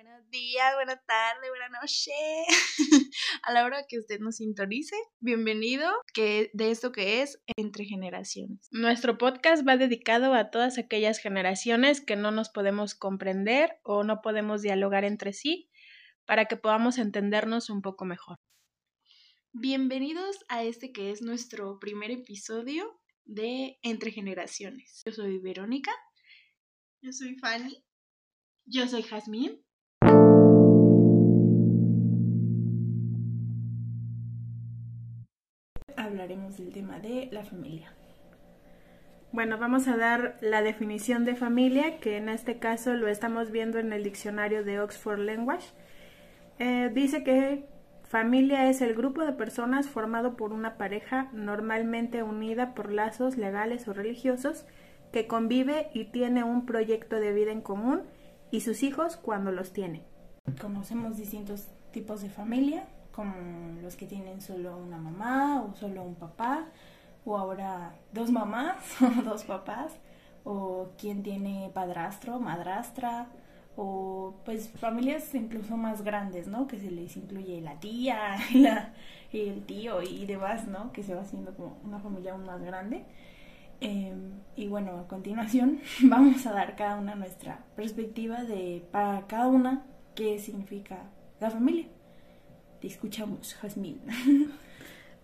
Buenos días, buena tarde, buena noche. A la hora que usted nos sintonice, bienvenido que de esto que es Entre Generaciones. Nuestro podcast va dedicado a todas aquellas generaciones que no nos podemos comprender o no podemos dialogar entre sí para que podamos entendernos un poco mejor. Bienvenidos a este que es nuestro primer episodio de Entre Generaciones. Yo soy Verónica. Yo soy Fanny. Yo soy Jazmín. Hablaremos del tema de la familia. Bueno, vamos a dar la definición de familia, que en este caso lo estamos viendo en el diccionario de Oxford Language. Eh, dice que familia es el grupo de personas formado por una pareja normalmente unida por lazos legales o religiosos que convive y tiene un proyecto de vida en común y sus hijos cuando los tiene. Conocemos distintos tipos de familia, como los que tienen solo una mamá o solo un papá, o ahora dos mamás o dos papás, o quien tiene padrastro, madrastra, o pues familias incluso más grandes, ¿no? Que se les incluye la tía, la, el tío y demás, ¿no? Que se va haciendo como una familia aún más grande. Em, y bueno, a continuación vamos a dar cada una nuestra perspectiva de para cada una qué significa la familia. Te escuchamos, Jazmín.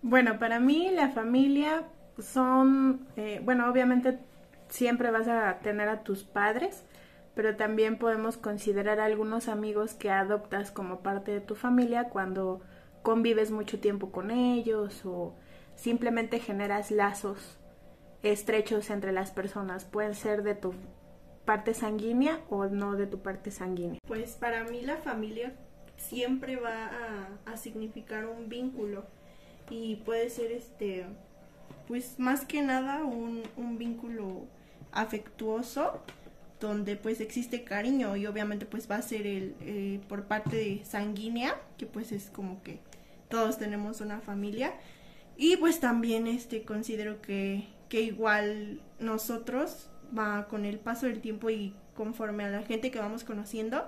bueno, para mí la familia son, eh, bueno, obviamente siempre vas a tener a tus padres, pero también podemos considerar algunos amigos que adoptas como parte de tu familia cuando convives mucho tiempo con ellos o simplemente generas lazos estrechos entre las personas. Pueden ser de tu parte sanguínea o no de tu parte sanguínea. Pues para mí la familia siempre va a, significar un vínculo. Y puede ser este pues más que nada un, un vínculo afectuoso donde pues existe cariño. Y obviamente pues va a ser el eh, por parte de sanguínea que pues es como que todos tenemos una familia. Y pues también este considero que que igual nosotros va con el paso del tiempo y conforme a la gente que vamos conociendo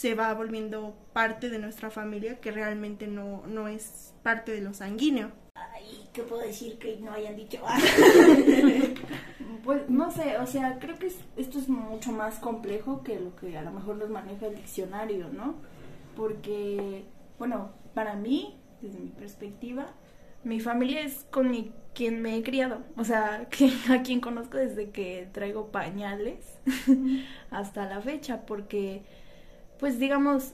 se va volviendo parte de nuestra familia que realmente no, no es parte de lo sanguíneo. Ay, ¿qué puedo decir que no hayan dicho? pues no sé, o sea, creo que esto es mucho más complejo que lo que a lo mejor nos maneja el diccionario, ¿no? Porque, bueno, para mí, desde mi perspectiva, mi familia es con mi quien me he criado, o sea, que, a quien conozco desde que traigo pañales hasta la fecha, porque, pues digamos,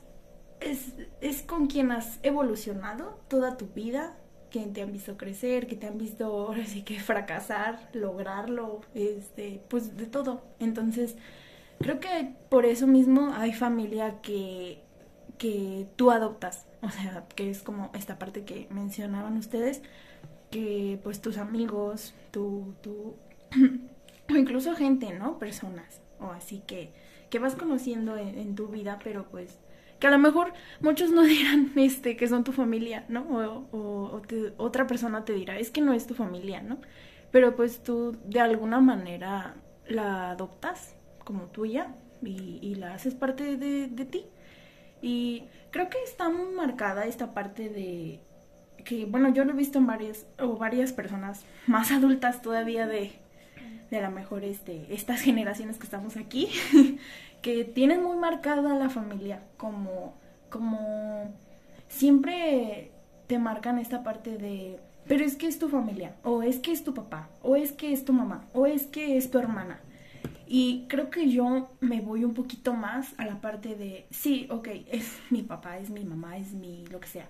es, es con quien has evolucionado toda tu vida, que te han visto crecer, que te han visto que fracasar, lograrlo, este, pues de todo. Entonces, creo que por eso mismo hay familia que, que tú adoptas, o sea, que es como esta parte que mencionaban ustedes, que pues tus amigos, tu, tu o incluso gente, ¿no? Personas, o así que, que vas conociendo en, tu vida, pero pues que a lo mejor muchos no dirán este que son tu familia, ¿no? O, otra persona te dirá, es que no es tu familia, ¿no? Pero pues tú de alguna manera la adoptas como tuya y, y la haces parte de, de ti. Y creo que está muy marcada esta parte de, que, bueno, yo lo he visto en varias, o varias personas más adultas todavía de, de la mejor, este, estas generaciones que estamos aquí, que tienen muy marcada la familia, como, como siempre te marcan esta parte de, pero es que es tu familia, o es que es tu papá, o es que es tu mamá, o es que es tu hermana. Y creo que yo me voy un poquito más a la parte de, sí, ok, es mi papá, es mi mamá, es mi lo que sea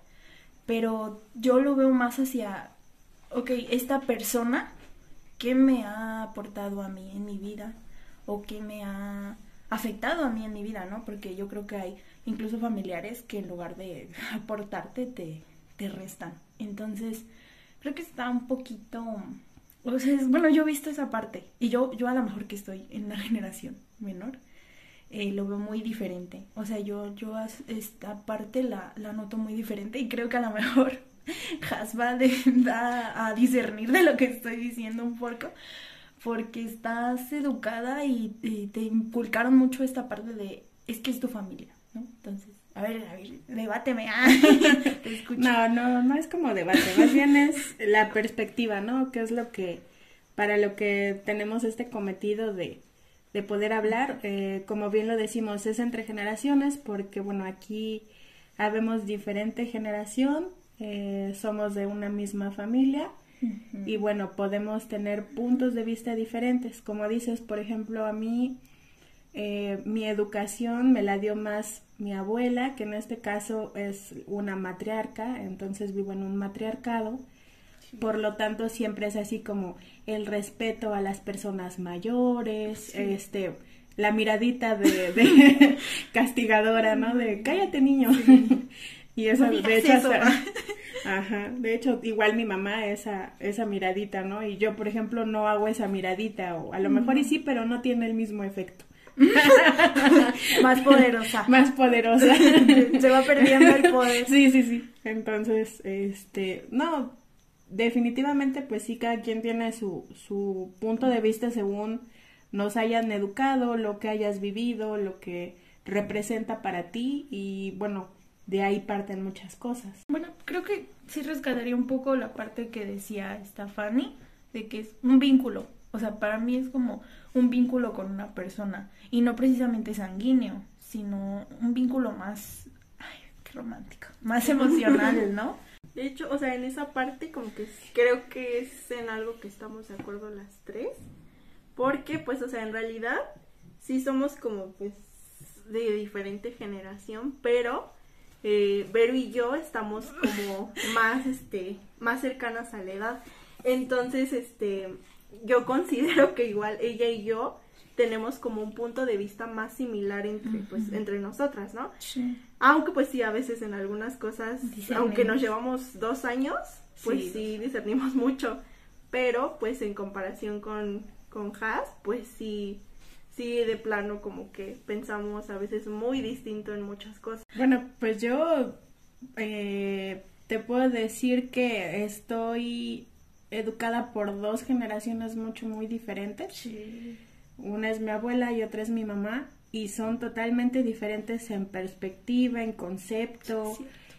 pero yo lo veo más hacia, ok, esta persona, ¿qué me ha aportado a mí en mi vida? ¿O qué me ha afectado a mí en mi vida, no? Porque yo creo que hay incluso familiares que en lugar de aportarte te, te restan. Entonces, creo que está un poquito... O sea, bueno, yo he visto esa parte y yo, yo a lo mejor que estoy en una generación menor, eh, lo veo muy diferente. O sea, yo, yo esta parte la, la noto muy diferente y creo que a lo mejor Has va, a discernir de lo que estoy diciendo un poco, porque estás educada y, te inculcaron mucho esta parte de, es que es tu familia. ¿no? Entonces, a ver, a ver, debáteme. Te escucho. No, no, no es como debate, más bien es la perspectiva, ¿no? ¿Qué es lo que, para lo que tenemos este cometido de, de poder hablar? Eh, como bien lo decimos, es entre generaciones, porque bueno, aquí habemos diferente generación, eh, somos de una misma familia y bueno, podemos tener puntos de vista diferentes. Como dices, por ejemplo, a mí eh, mi educación me la dio más mi abuela, que en este caso es una matriarca, entonces vivo en un matriarcado. Por lo tanto, siempre es así como el respeto a las personas mayores, este, la miradita de, de castigadora, ¿no? De cállate niño. Y eso, de hecho, eso. hasta- Ajá, de hecho, igual mi mamá esa, esa miradita, ¿no? Y yo, por ejemplo, no hago esa miradita, o a lo mejor y sí, pero no tiene el mismo efecto. Más poderosa. Más poderosa. Se va perdiendo el poder. Sí, sí, sí. Entonces, este, no, definitivamente, pues sí, cada quien tiene su, su punto de vista según nos hayan educado, lo que hayas vivido, lo que representa para ti y bueno, de ahí parten muchas cosas. Bueno, creo que sí rescataría un poco la parte que decía esta Fanny, de que es un vínculo. O sea, para mí es como un vínculo con una persona. Y no precisamente sanguíneo, sino un vínculo más. Ay, qué romántico. Más emocional, ¿no? De hecho, o sea, en esa parte como que creo que es en algo que estamos de acuerdo las tres. Porque, pues, o sea, en realidad sí somos como, pues, de diferente generación, pero eh, Vero y yo estamos como más, este, más cercanas a la edad. Entonces, este, yo considero que igual ella y yo tenemos como un punto de vista más similar entre, pues, entre nosotras, ¿no? Sí. Aunque pues sí, a veces en algunas cosas, aunque nos llevamos dos años, pues Sí. sí, discernimos mucho. Pero pues en comparación con, con Has, pues sí, sí de plano como que pensamos a veces muy distinto en muchas cosas. Bueno, pues yo eh, te puedo decir que estoy educada por dos generaciones mucho, muy diferentes. Sí. Una es mi abuela y otra es mi mamá y son totalmente diferentes en perspectiva, en concepto.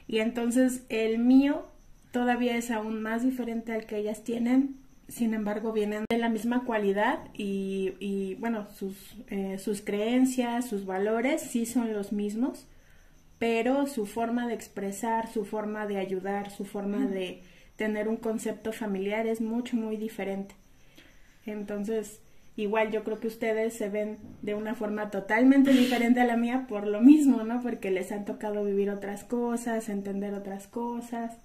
Y entonces el mío todavía es aún más diferente al que ellas tienen. Sin embargo, vienen de la misma cualidad y, y, bueno, sus, eh, sus creencias, sus valores sí son los mismos, pero su forma de expresar, su forma de ayudar, su forma de tener un concepto familiar es mucho, muy diferente. Entonces, igual yo creo que ustedes se ven de una forma totalmente diferente a la mía por lo mismo, ¿no? Porque les han tocado vivir otras cosas, entender otras cosas.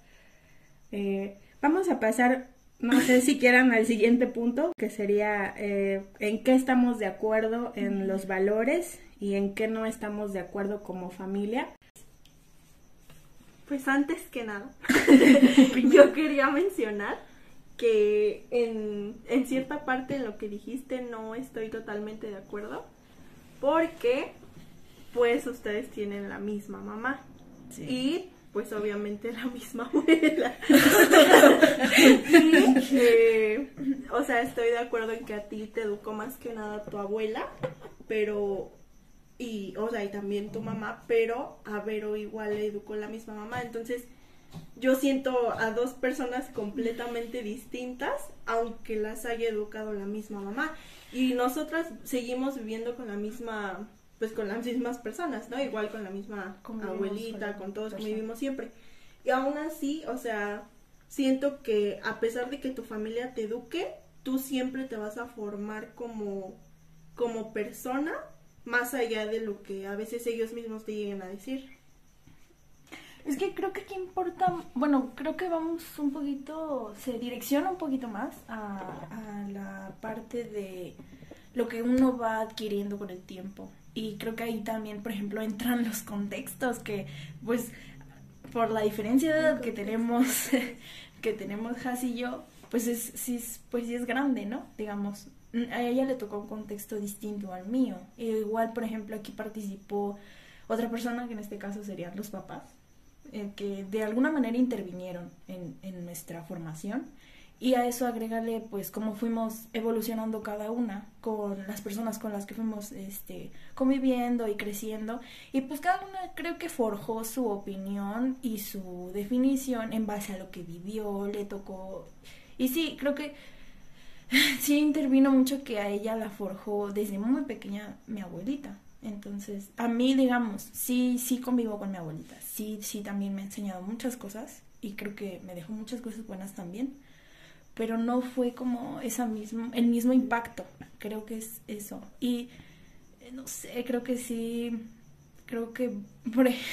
Eh, vamos a pasar, no sé si quieran al siguiente punto, que sería eh, en qué estamos de acuerdo en los valores y en qué no estamos de acuerdo como familia. Pues antes que nada, yo quería mencionar que en, en cierta parte en lo que dijiste no estoy totalmente de acuerdo, porque pues ustedes tienen la misma mamá. Y pues obviamente la misma abuela. eh, o sea, estoy de acuerdo en que a ti te educó más que nada tu abuela, pero y o sea y también tu mamá pero a Vero igual le educó la misma mamá entonces yo siento a dos personas completamente distintas aunque las haya educado la misma mamá y nosotras seguimos viviendo con la misma pues con las mismas personas no igual con la misma Convivimos abuelita con todos personas. convivimos siempre y aún así o sea siento que a pesar de que tu familia te eduque tú siempre te vas a formar como como persona más allá de lo que a veces ellos mismos te lleguen a decir. Es que creo que aquí importa, bueno, creo que vamos un poquito, se direcciona un poquito más a, a la parte de lo que uno va adquiriendo con el tiempo. Y creo que ahí también, por ejemplo, entran los contextos que, pues, por la diferencia de edad que tenemos, que tenemos Has y yo, pues es, sí, es- pues sí es grande, ¿no? Digamos, a ella le tocó un contexto distinto al mío. E igual, por ejemplo, aquí participó otra persona, que en este caso serían los papás, eh, que de alguna manera intervinieron en, en nuestra formación. Y a eso agregarle pues cómo fuimos evolucionando cada una con las personas con las que fuimos este conviviendo y creciendo y pues cada una creo que forjó su opinión y su definición en base a lo que vivió, le tocó y sí, creo que sí intervino mucho que a ella la forjó desde muy pequeña mi abuelita. Entonces, a mí, digamos, sí, sí convivo con mi abuelita. Sí, sí, también me ha enseñado muchas cosas y creo que me dejó muchas cosas buenas también. Pero no fue como esa mismo, el mismo impacto. Creo que es eso. Y eh, no sé, creo que sí, creo que,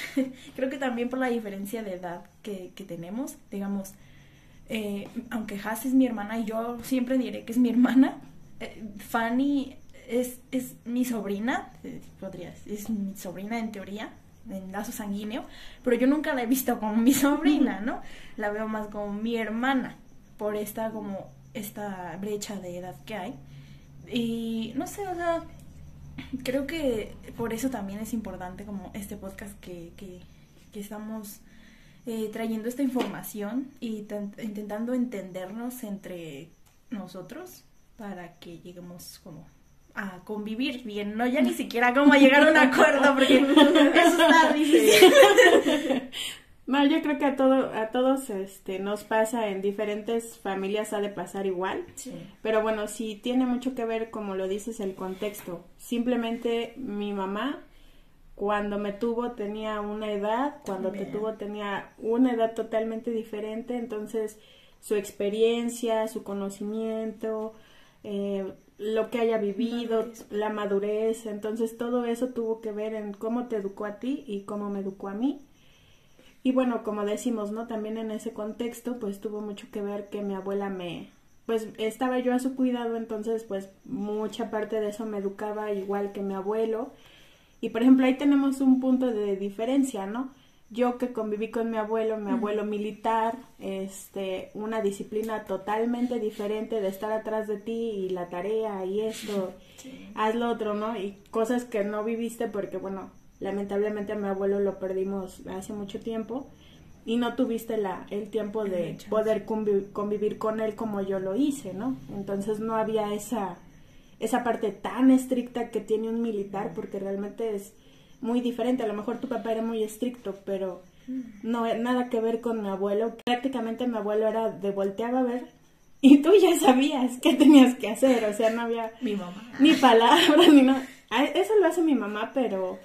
creo que también por la diferencia de edad que, que tenemos, digamos, eh, aunque Haas es mi hermana y yo siempre diré que es mi hermana, eh, Fanny es, es mi sobrina, eh, podría, es mi sobrina en teoría, en lazo sanguíneo, pero yo nunca la he visto como mi sobrina, ¿no? La veo más como mi hermana, por esta como esta brecha de edad que hay. Y no sé, o sea, creo que por eso también es importante como este podcast que, que, que estamos eh, trayendo esta información y intentando entendernos entre nosotros para que lleguemos como a convivir bien, no ya ni siquiera como a llegar a un acuerdo porque eso está difícil. No, yo creo que a todo, a todos este nos pasa en diferentes familias ha de pasar igual. Pero bueno, sí tiene mucho que ver como lo dices el contexto. Simplemente mi mamá cuando me tuvo tenía una edad, cuando te tuvo tenía una edad totalmente diferente, entonces su experiencia, su conocimiento, eh, lo que haya vivido, la madurez, entonces todo eso tuvo que ver en cómo te educó a ti y cómo me educó a mí. Y bueno, como decimos, ¿no? También en ese contexto, pues tuvo mucho que ver que mi abuela me, pues estaba yo a su cuidado, entonces pues mucha parte de eso me educaba igual que mi abuelo y por ejemplo, ahí tenemos un punto de diferencia, ¿no? Yo que conviví con mi abuelo, mi abuelo militar, este, una disciplina totalmente diferente de estar atrás de ti y la tarea y esto, haz lo otro, ¿no? Y cosas que no viviste porque, bueno, lamentablemente a mi abuelo lo perdimos hace mucho tiempo y no tuviste la, el tiempo de poder convivir con él como yo lo hice, ¿no? Entonces no había esa esa parte tan estricta que tiene un militar, porque realmente es muy diferente. A lo mejor tu papá era muy estricto, pero no nada que ver con mi abuelo. Prácticamente mi abuelo era de volteaba a ver y tú ya sabías qué tenías que hacer, o sea, no había mi mamá. ni palabras ni nada. Eso lo hace mi mamá, pero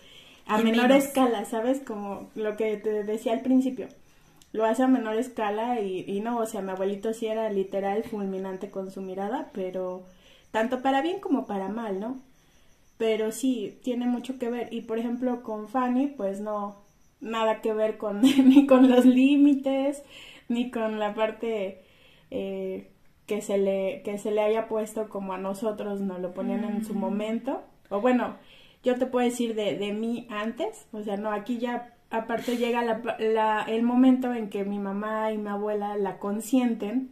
a menor escala, ¿sabes? Como lo que te decía al principio. Lo hace a menor escala y, y no, o sea, mi abuelito sí era literal fulminante con su mirada, pero tanto para bien como para mal, ¿no? Pero sí, tiene mucho que ver. Y por ejemplo, con Fanny, pues no, nada que ver con ni con los límites, ni con la parte eh, que, se le, que se le haya puesto como a nosotros nos lo ponían en su mm. momento. O bueno, yo te puedo decir de, de mí antes, o sea, no, aquí ya aparte llega la, la, el momento en que mi mamá y mi abuela la consienten,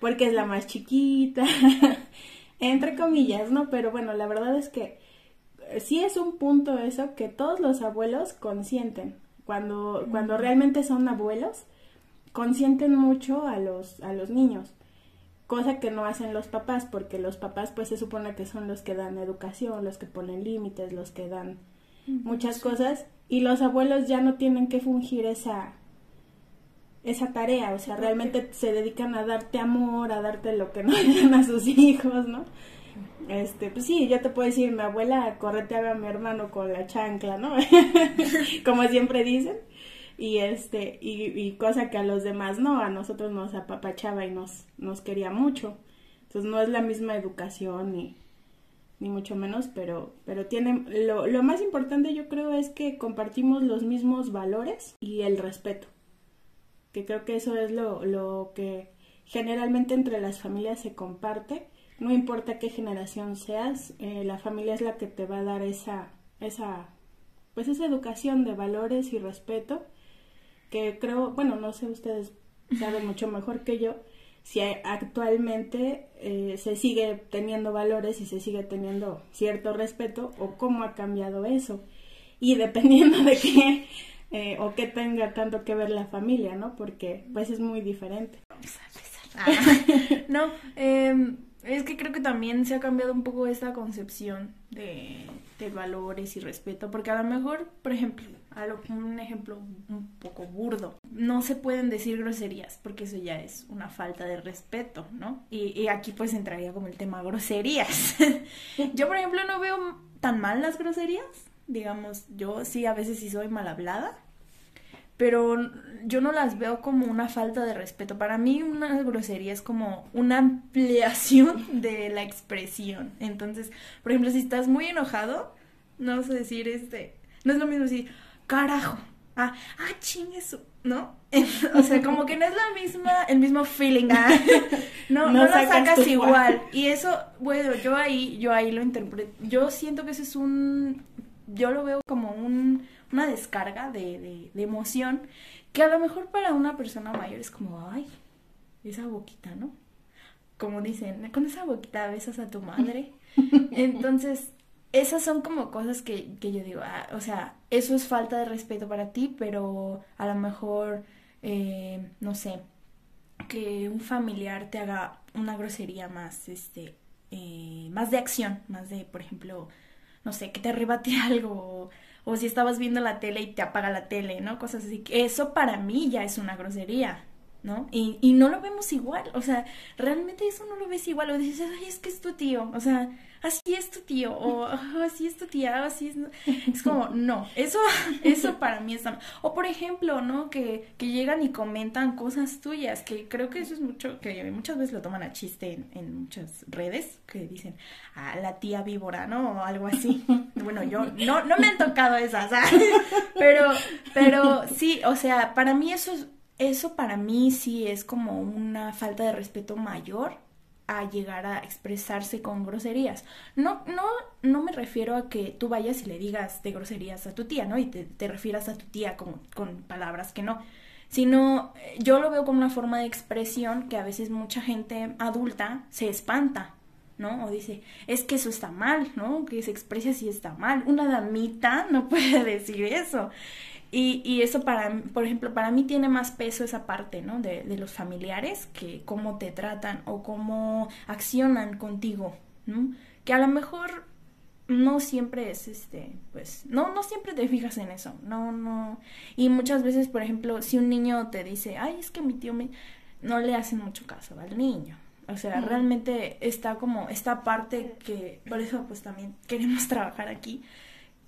porque es la más chiquita, entre comillas, ¿no? Pero bueno, la verdad es que eh, sí es un punto eso que todos los abuelos consienten. Cuando, cuando realmente son abuelos, consienten mucho a los, a los niños. Cosa que no hacen los papás, porque los papás pues se supone que son los que dan educación, los que ponen límites, los que dan muchas cosas. Y los abuelos ya no tienen que fungir esa, esa tarea, o sea, realmente se dedican a darte amor, a darte lo que no dan a sus hijos, ¿no? Este, pues sí, yo te puedo decir, mi abuela correteaba a mi hermano con la chancla, ¿no? Como siempre dicen. Y este, y, cosa que a los demás no, a nosotros nos apapachaba y nos, nos quería mucho. Entonces no es la misma educación ni, ni mucho menos, pero, pero tiene, lo, lo más importante yo creo es que compartimos los mismos valores y el respeto que creo que eso es lo, lo que generalmente entre las familias se comparte. No importa qué generación seas, eh, la familia es la que te va a dar esa, esa, pues esa educación de valores y respeto, que creo, bueno, no sé, ustedes saben mucho mejor que yo, si actualmente eh, se sigue teniendo valores y se sigue teniendo cierto respeto o cómo ha cambiado eso. Y dependiendo de qué eh, o que tenga tanto que ver la familia, ¿no? Porque pues es muy diferente. Ah, no, eh, es que creo que también se ha cambiado un poco esta concepción de, de valores y respeto, porque a lo mejor, por ejemplo, a un ejemplo un poco burdo, no se pueden decir groserías, porque eso ya es una falta de respeto, ¿no? Y, y aquí pues entraría como el tema groserías. yo, por ejemplo, no veo tan mal las groserías, digamos, yo sí a veces sí soy mal hablada, pero yo no las veo como una falta de respeto. Para mí una grosería es como una ampliación de la expresión. Entonces, por ejemplo, si estás muy enojado, no vas a decir este, no es lo mismo decir, carajo, ah, ah, chingue su, ¿no? o sea, como que no es la misma, el mismo feeling, ah, no, no, No lo sacas sacas tu igual. Y eso, bueno, yo ahí, yo ahí lo interpreto, yo siento que eso es un, yo lo veo como un, una descarga de, de, de emoción que a lo mejor para una persona mayor es como, ay, esa boquita, ¿no? Como dicen, con esa boquita besas a tu madre. Entonces, esas son como cosas que, que yo digo, ah, o sea, eso es falta de respeto para ti, pero a lo mejor, eh, no sé, que un familiar te haga una grosería más, este, eh, más de acción, más de, por ejemplo, no sé, que te arrebate algo, o, si estabas viendo la tele y te apaga la tele, ¿no? Cosas así. Eso para mí ya es una grosería, ¿no? Y, y no lo vemos igual, o sea, realmente eso no lo ves igual, o dices, ay, es que es tu tío, o sea, así es tu tío, o "Ah, así es tu tía, o así es... Es como, no, eso, eso para mí está... O por ejemplo, ¿no? Que, que llegan y comentan cosas tuyas, que creo que eso es mucho, que muchas veces lo toman a chiste en, en muchas redes, que dicen, ah, la tía víbora, ¿no? O algo así. Bueno, yo, no, no me han tocado esas, ¿sabes? Pero, pero sí, o sea, para mí eso es, eso para mí sí es como una falta de respeto mayor a llegar a expresarse con groserías. No, no, no me refiero a que tú vayas y le digas de groserías a tu tía, ¿no? Y te, refieras a tu tía con, con palabras que no. Sino, eh, yo lo veo como una forma de expresión que a veces mucha gente adulta se espanta, ¿no? O dice, es que eso está mal, ¿no? Que se exprese así está mal. Una damita no puede decir eso. Y, y eso para, por ejemplo, para mí tiene más peso esa parte, ¿no? De, de los familiares, que cómo te tratan o cómo accionan contigo, ¿no? Que a lo mejor no siempre es este, pues, no, no siempre te fijas en eso, no, no. Y muchas veces, por ejemplo, si un niño te dice, ay, es que mi tío me, no le hacen mucho caso al niño. O sea, realmente está como esta parte que, por eso pues también queremos trabajar aquí,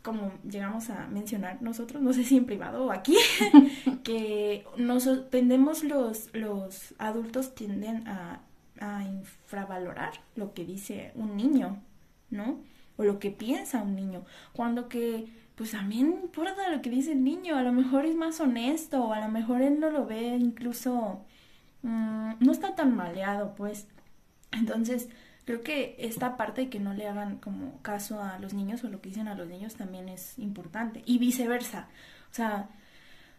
como llegamos a mencionar nosotros, no sé si en privado o aquí, que nos tendemos los, los adultos tienden a, a infravalorar lo que dice un niño, ¿no? O lo que piensa un niño, cuando que pues también importa lo que dice el niño, a lo mejor es más honesto, o a lo mejor él no lo ve incluso, mm, no está tan maleado, pues. Entonces, creo que esta parte de que no le hagan como caso a los niños o lo que dicen a los niños también es importante. Y viceversa. O sea,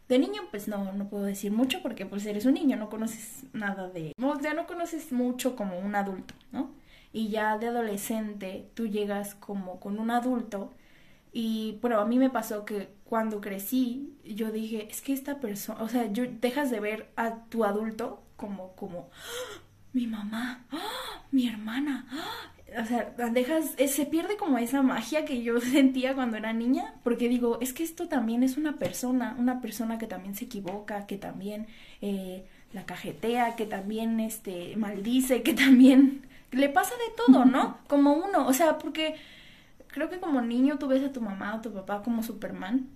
de niño pues no, no puedo decir mucho porque pues eres un niño, no conoces nada de... O sea, no conoces mucho como un adulto, ¿no? Y ya de adolescente tú llegas como con un adulto y bueno, a mí me pasó que cuando crecí yo dije, es que esta persona, o sea, yo dejas de ver a tu adulto como, como. Mi mamá, ¡Ah! mi hermana, ¡Ah! o sea, dejas, eh, se pierde como esa magia que yo sentía cuando era niña, porque digo, es que esto también es una persona, una persona que también se equivoca, que también eh, la cajetea, que también este maldice, que también le pasa de todo, ¿no? Como uno, o sea, porque creo que como niño tú ves a tu mamá o tu papá como Superman.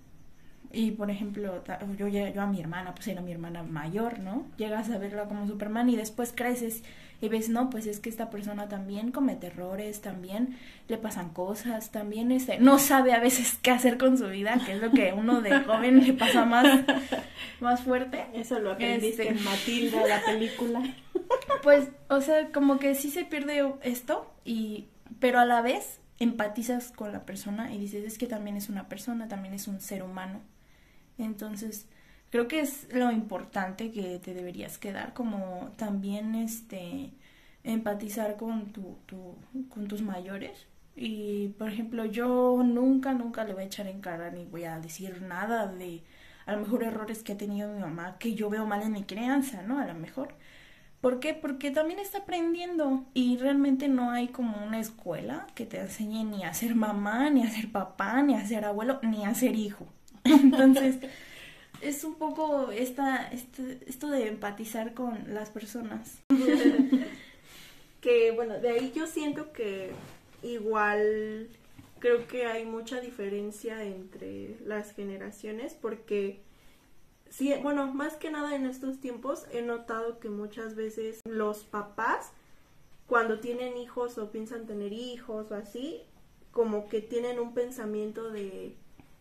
Y por ejemplo, yo, yo a mi hermana, pues era mi hermana mayor, ¿no? Llegas a verla como Superman y después creces y ves, no, pues es que esta persona también comete errores, también le pasan cosas, también este, no sabe a veces qué hacer con su vida, que es lo que uno de joven le pasa más, más fuerte. Eso lo aprendiste Este. en Matilda, la película. Pues, o sea, como que sí se pierde esto, y, pero a la vez empatizas con la persona y dices, es que también es una persona, también es un ser humano. Entonces, creo que es lo importante que te deberías quedar, como también este empatizar con tu, tu, con tus mayores. Y por ejemplo, yo nunca, nunca le voy a echar en cara ni voy a decir nada de a lo mejor errores que ha tenido mi mamá que yo veo mal en mi crianza, ¿no? A lo mejor ¿Por qué? Porque también está aprendiendo y realmente no hay como una escuela que te enseñe ni a ser mamá, ni a ser papá, ni a ser abuelo, ni a ser hijo. Entonces, es un poco esta, este, esto de empatizar con las personas. que bueno, de ahí yo siento que igual creo que hay mucha diferencia entre las generaciones porque sí, bueno, más que nada en estos tiempos he notado que muchas veces los papás cuando tienen hijos o piensan tener hijos o así, como que tienen un pensamiento de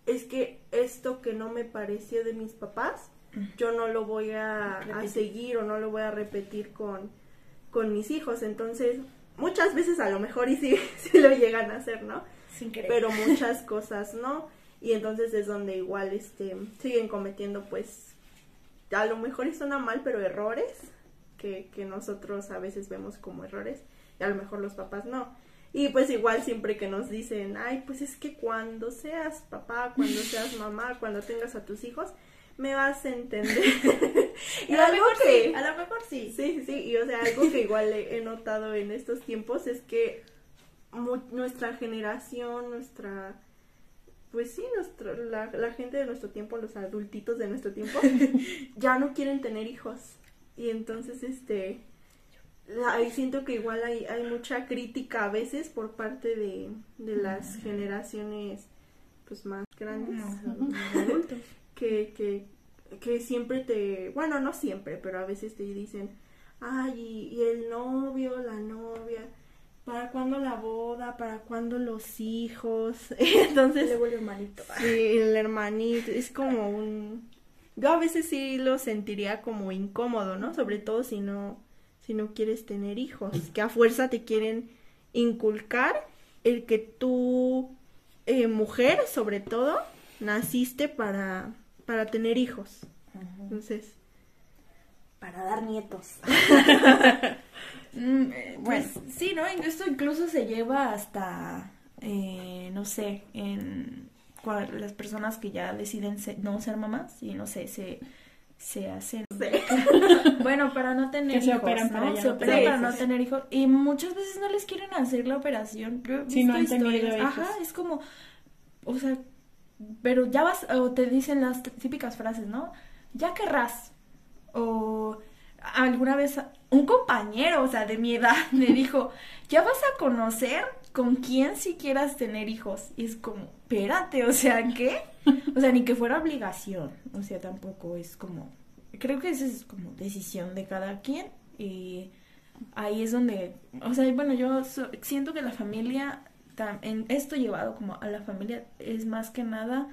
es que esto que no me pareció de mis papás, yo no lo voy a, seguir o no lo voy a repetir con, con mis hijos. Entonces, muchas veces a lo mejor y sí, sí lo llegan a hacer, ¿no? Sin querer. Pero muchas cosas no y entonces es donde igual este siguen cometiendo pues a lo mejor y suena mal pero errores que, que nosotros a veces vemos como errores y a lo mejor los papás no y pues igual siempre que nos dicen ay pues es que cuando seas papá cuando seas mamá cuando tengas a tus hijos me vas a entender y a lo mejor sí a lo mejor sí. Sí sí y o sea algo que igual he notado en estos tiempos es que nuestra generación nuestra pues sí, nuestro, la, la, gente de nuestro tiempo, los adultitos de nuestro tiempo, ya no quieren tener hijos. Y entonces, este, ahí siento que igual hay, hay mucha crítica a veces por parte de, de las generaciones, pues, más grandes, que, que, que siempre te, bueno, no siempre, pero a veces te dicen, ay, y el novio, la novia, ¿Para cuándo la boda? ¿Para cuándo los hijos? Entonces... Luego el hermanito. Sí, el hermanito. Es como un... Yo a veces sí lo sentiría como incómodo, ¿no? Sobre todo si no, si no quieres tener hijos. Que a fuerza te quieren inculcar el que tú, eh, mujer sobre todo, naciste para, para tener hijos. Entonces... Para dar nietos. Mm, eh, bueno, pues, sí, ¿no? Esto incluso se lleva hasta, eh, no sé, en las personas que ya deciden no ser mamás y no sé, se, se hacen... bueno, para no tener hijos, se operan para, se operan para no tener hijos. Y muchas veces no les quieren hacer la operación. si no han tenido hijos. Ajá, es como, o sea, pero ya vas, o te dicen las típicas frases, ¿no? Ya querrás, o alguna vez un compañero, o sea, de mi edad, me dijo, ya vas a conocer con quién si quieras tener hijos. Y es como, espérate, o sea, ¿qué? O sea, ni que fuera obligación, o sea, tampoco es como, creo que esa es como decisión de cada quien y ahí es donde, o sea, bueno, yo siento que la familia, en esto llevado como a la familia, es más que nada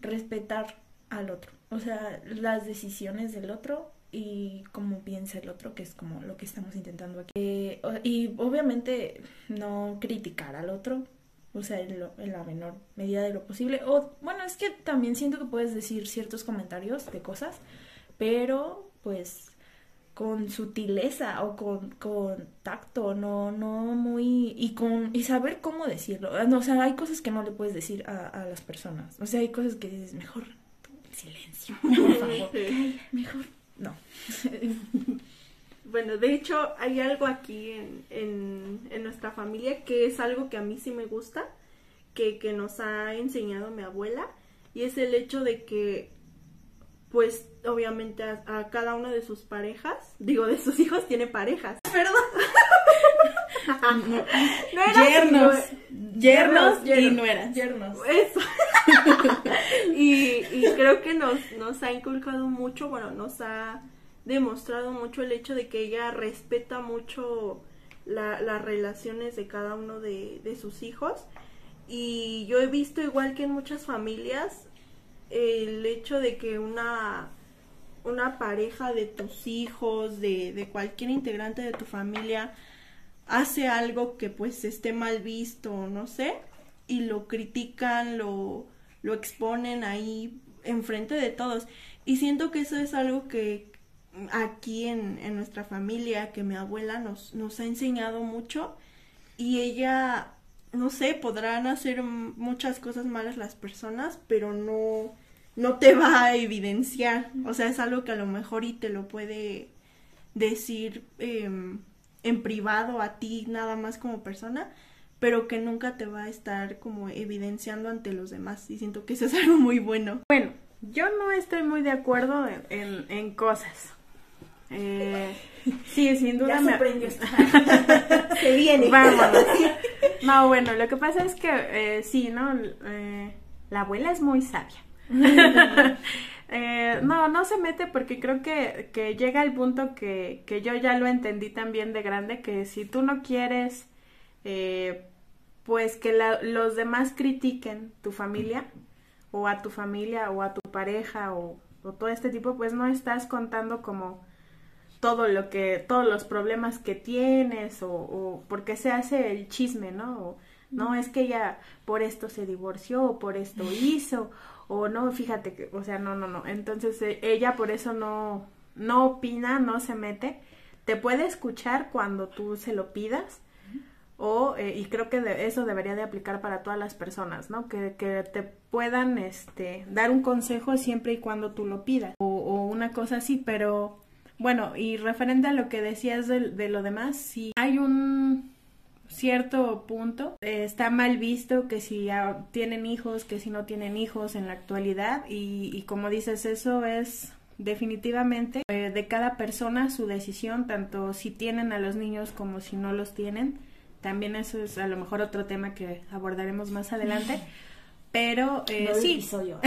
respetar al otro, o sea, las decisiones del otro y cómo piensa el otro, que es como lo que estamos intentando aquí. Eh, y obviamente no criticar al otro, o sea, en, la menor medida de lo posible. O bueno, es que también siento que puedes decir ciertos comentarios de cosas, pero pues con sutileza o con, con tacto, no, no muy, y con, y saber cómo decirlo. o sea, hay cosas que no le puedes decir a, a las personas. O sea, hay cosas que dices, mejor silencio, por favor. mejor no. bueno, de hecho hay algo aquí en, en, nuestra familia que es algo que a mí sí me gusta, que, que nos ha enseñado mi abuela, y es el hecho de que, pues, obviamente a, cada uno de sus parejas, digo, de sus hijos tiene parejas. Perdón. No, yernos, yernos, y nueras. Yernos. Eso. y, creo que nos, nos ha inculcado mucho, bueno, nos ha demostrado mucho el hecho de que ella respeta mucho las relaciones de cada uno de, sus hijos. Y yo he visto, igual que en muchas familias, el hecho de que una, una pareja de tus hijos, de, de cualquier integrante de tu familia, hace algo que pues esté mal visto, no sé, y lo critican, lo, lo exponen ahí enfrente de todos. Y siento que eso es algo que aquí en, en nuestra familia, que mi abuela nos, nos ha enseñado mucho y ella, no sé, podrán hacer muchas cosas malas las personas, pero no, no te va a evidenciar. O sea, es algo que a lo mejor y te lo puede decir em, en privado a ti nada más como persona, pero que nunca te va a estar como evidenciando ante los demás. Y siento que eso es algo muy bueno. Bueno, yo no estoy muy de acuerdo en, en, en cosas. Eh, sí, sin duda Ya me... se prendió. Se viene. Vámonos. No, bueno, lo que pasa es que eh, sí, ¿no? Eh, la abuela es muy sabia. Eh, no, no se mete porque creo que, que llega el punto que, que yo ya lo entendí también de grande, que si tú no quieres, eh, pues que la- los demás critiquen tu familia, o a tu familia, o a tu pareja, o, o todo este tipo, pues no estás contando como todo lo que, todos los problemas que tienes o, o porque se hace el chisme, ¿no? O, no, es que ella por esto se divorció o por esto hizo o no, fíjate que, o sea, no, no, no. Entonces eh, ella por eso no, no opina, no se mete. Te puede escuchar cuando tú se lo pidas o, eh, y creo que de- eso debería de aplicar para todas las personas, ¿no? Que, que te puedan, este, dar un consejo siempre y cuando tú lo pidas o, una cosa así, pero bueno, y referente a lo que decías de, de lo demás, si hay un cierto punto, eh, está mal visto que si ya tienen hijos, que si no tienen hijos en la actualidad, y, y como dices, eso es definitivamente eh, de cada persona su decisión, tanto si tienen a los niños como si no los tienen. También eso es a lo mejor otro tema que abordaremos más adelante. Pero eh, sí, episodio.